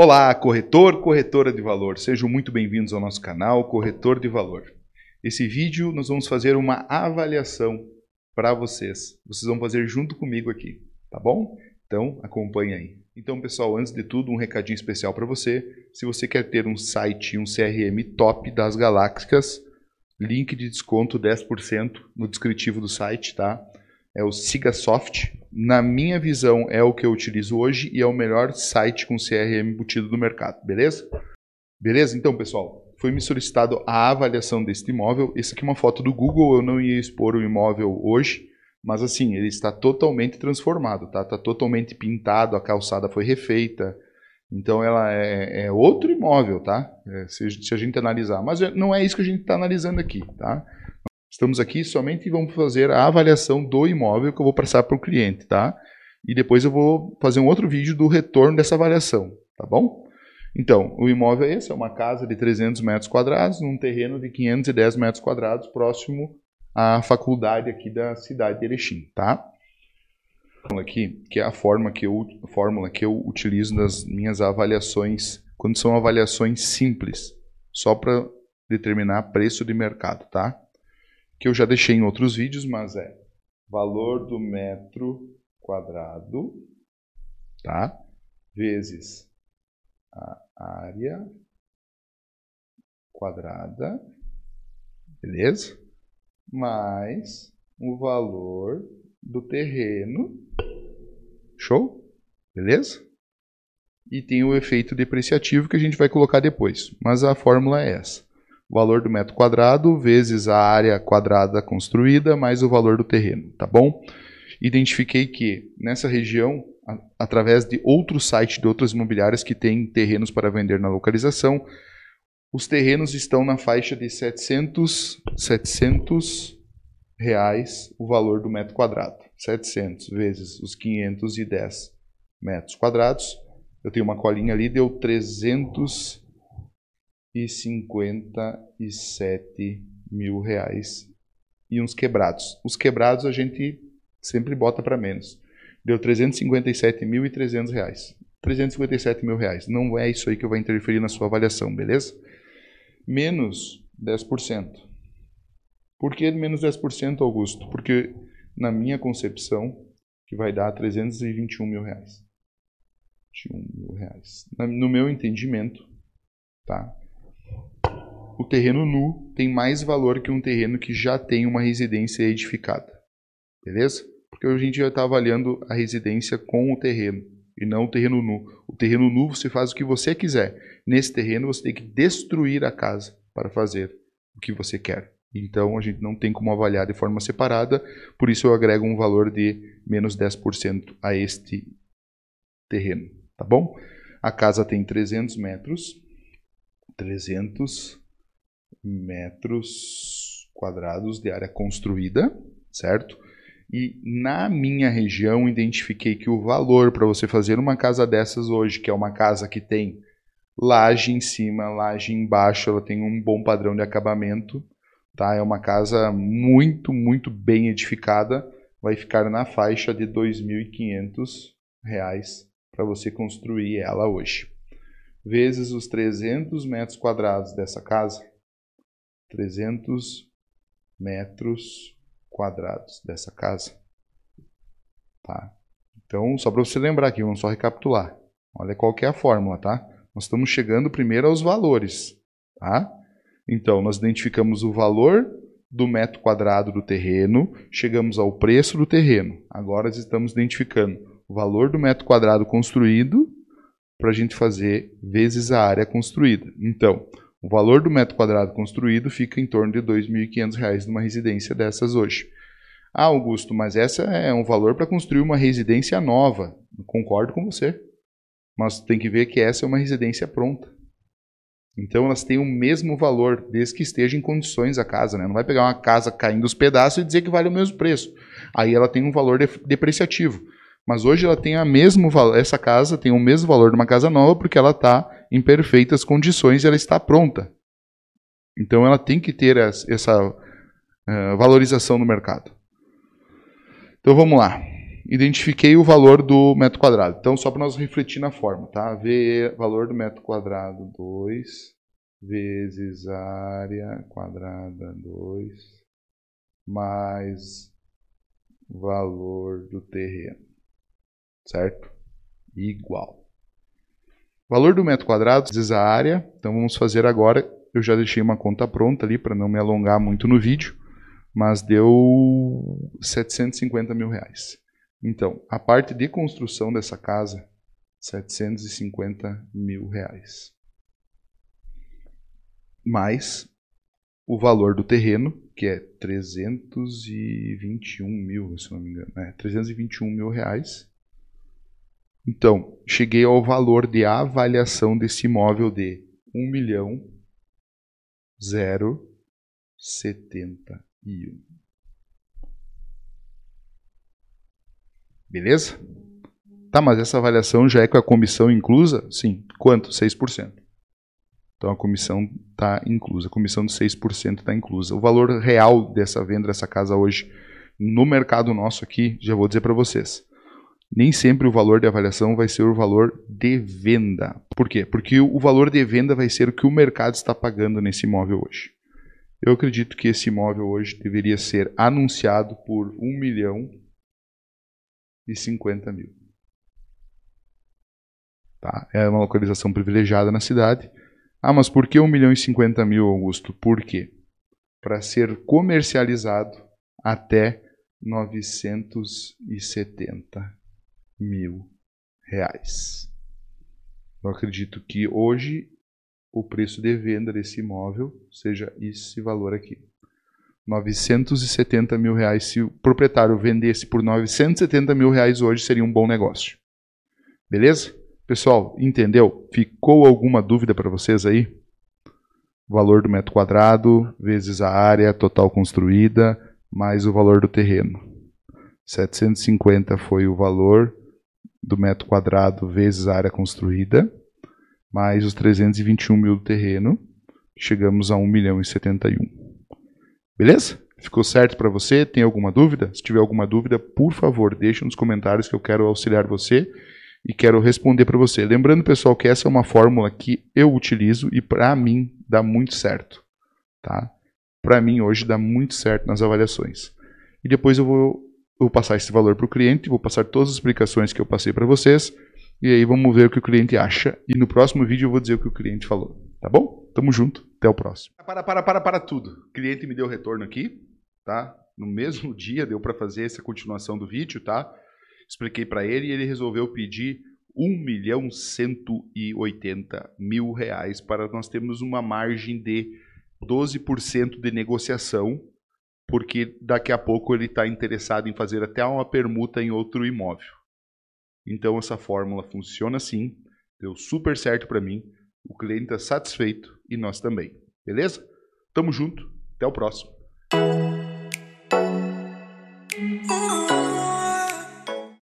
Olá, corretor, corretora de valor. Sejam muito bem-vindos ao nosso canal Corretor de Valor. Esse vídeo nós vamos fazer uma avaliação para vocês. Vocês vão fazer junto comigo aqui, tá bom? Então, acompanhe aí. Então, pessoal, antes de tudo, um recadinho especial para você. Se você quer ter um site, um CRM top das galáxias, link de desconto 10% no descritivo do site, tá? É o Sigasoft. Na minha visão, é o que eu utilizo hoje e é o melhor site com CRM embutido do mercado, beleza? Beleza? Então, pessoal, foi me solicitado a avaliação deste imóvel. Essa aqui é uma foto do Google, eu não ia expor o imóvel hoje, mas assim, ele está totalmente transformado, tá? Está totalmente pintado, a calçada foi refeita. Então ela é, é outro imóvel, tá? É, se, se, a gente analisar. Mas é, não é isso que a gente está analisando aqui, tá? Estamos aqui somente e vamos fazer a avaliação do imóvel que eu vou passar para o cliente, tá? E depois eu vou fazer um outro vídeo do retorno dessa avaliação, tá bom? Então, o imóvel é esse, é uma casa de 300 metros quadrados, num terreno de 510 metros quadrados, próximo à faculdade aqui da cidade de Erechim, tá? Aqui, que é a forma que eu, fórmula que eu utilizo nas minhas avaliações, quando são avaliações simples, só para determinar preço de mercado, tá? Que eu já deixei em outros vídeos, mas é valor do metro quadrado, tá? Vezes a área quadrada, beleza? Mais o valor do terreno, show? Beleza? E tem o efeito depreciativo que a gente vai colocar depois, mas a fórmula é essa. O valor do metro quadrado vezes a área quadrada construída mais o valor do terreno, tá bom? Identifiquei que nessa região através de outros sites de outras imobiliárias que têm terrenos para vender na localização. Os terrenos estão na faixa de 700, 700 reais o valor do metro quadrado. 700 vezes os 510 metros quadrados. Eu tenho uma colinha ali, deu 357 mil reais e uns quebrados. Os quebrados a gente sempre bota para menos deu 357.300 reais. 357 mil reais. Não é isso aí que vai interferir na sua avaliação, beleza? Menos 10%. Por que menos 10%, Augusto? Porque na minha concepção, que vai dar 321 mil reais. 21 mil reais. No meu entendimento, tá? O terreno nu tem mais valor que um terreno que já tem uma residência edificada. Beleza? porque a gente já está avaliando a residência com o terreno e não o terreno nu. O terreno nu você faz o que você quiser. Nesse terreno você tem que destruir a casa para fazer o que você quer. Então a gente não tem como avaliar de forma separada, por isso eu agrego um valor de menos 10% a este terreno, tá bom? A casa tem 300 metros, 300 metros quadrados de área construída, certo? E na minha região identifiquei que o valor para você fazer uma casa dessas hoje, que é uma casa que tem laje em cima, laje embaixo, ela tem um bom padrão de acabamento, tá? É uma casa muito, muito bem edificada, vai ficar na faixa de R$ 2.500 para você construir ela hoje. Vezes os 300 metros quadrados dessa casa, 300 metros quadrados dessa casa. Tá? Então, só para você lembrar aqui, vamos só recapitular. Olha qual que é a fórmula, tá? Nós estamos chegando primeiro aos valores, tá? Então, nós identificamos o valor do metro quadrado do terreno, chegamos ao preço do terreno. Agora estamos identificando o valor do metro quadrado construído para a gente fazer vezes a área construída. Então, o valor do metro quadrado construído fica em torno de R$ 2.500 numa residência dessas hoje. Ah, Augusto, mas essa é um valor para construir uma residência nova. Concordo com você. Mas tem que ver que essa é uma residência pronta. Então elas têm o mesmo valor, desde que esteja em condições a casa. Né? Não vai pegar uma casa caindo os pedaços e dizer que vale o mesmo preço. Aí ela tem um valor depreciativo. Mas hoje ela tem a mesmo essa casa tem o mesmo valor de uma casa nova porque ela está em perfeitas condições e ela está pronta. Então ela tem que ter essa uh, valorização no mercado. Então vamos lá. identifiquei o valor do metro quadrado. Então, só para nós refletir na forma, tá? V, valor do metro quadrado 2 vezes área quadrada 2 mais valor do terreno, certo? Igual. Valor do metro quadrado vezes a área, então vamos fazer agora, eu já deixei uma conta pronta ali para não me alongar muito no vídeo, mas deu 750 mil reais. Então, a parte de construção dessa casa, 750 mil reais. Mais o valor do terreno, que é 321 mil, se não me engano. É, 321 mil reais. Então, cheguei ao valor de avaliação desse imóvel de 1 milhão 071. Beleza? Tá, mas essa avaliação já é com a comissão inclusa? Sim. Quanto? 6%. Então a comissão está inclusa. A comissão de 6% está inclusa. O valor real dessa venda dessa casa hoje no mercado nosso aqui, já vou dizer para vocês. Nem sempre o valor de avaliação vai ser o valor de venda. Por quê? Porque o valor de venda vai ser o que o mercado está pagando nesse imóvel hoje. Eu acredito que esse imóvel hoje deveria ser anunciado por 1 milhão e 50 mil. Tá? É uma localização privilegiada na cidade. Ah, mas por que 1 milhão e 50 mil, Augusto? Por quê? Para ser comercializado até 970 mil reais. Eu acredito que hoje o preço de venda desse imóvel seja esse valor aqui. 970 mil reais. Se o proprietário vendesse por 970 mil reais hoje, seria um bom negócio. Beleza? Pessoal, entendeu? Ficou alguma dúvida para vocês aí? Valor do metro quadrado vezes a área total construída mais o valor do terreno. 750 foi o valor do metro quadrado vezes a área construída, mais os 321 mil do terreno. Chegamos a 1 milhão e 71. Beleza? Ficou certo para você? Tem alguma dúvida? Se tiver alguma dúvida, por favor, deixe nos comentários que eu quero auxiliar você e quero responder para você. Lembrando, pessoal, que essa é uma fórmula que eu utilizo e para mim dá muito certo, tá? Para mim hoje dá muito certo nas avaliações. E depois eu vou, vou passar esse valor para o cliente, vou passar todas as explicações que eu passei para vocês e aí vamos ver o que o cliente acha e no próximo vídeo eu vou dizer o que o cliente falou, tá bom? Tamo junto. Até o próximo. Para, para, para, para tudo. O cliente me deu retorno aqui, tá? No mesmo dia deu para fazer essa continuação do vídeo, tá? Expliquei para ele e ele resolveu pedir 1 milhão 180 mil reais para nós termos uma margem de 12% de negociação, porque daqui a pouco ele está interessado em fazer até uma permuta em outro imóvel. Então essa fórmula funciona assim, deu super certo para mim o cliente está satisfeito e nós também. Beleza? Tamo junto, até o próximo.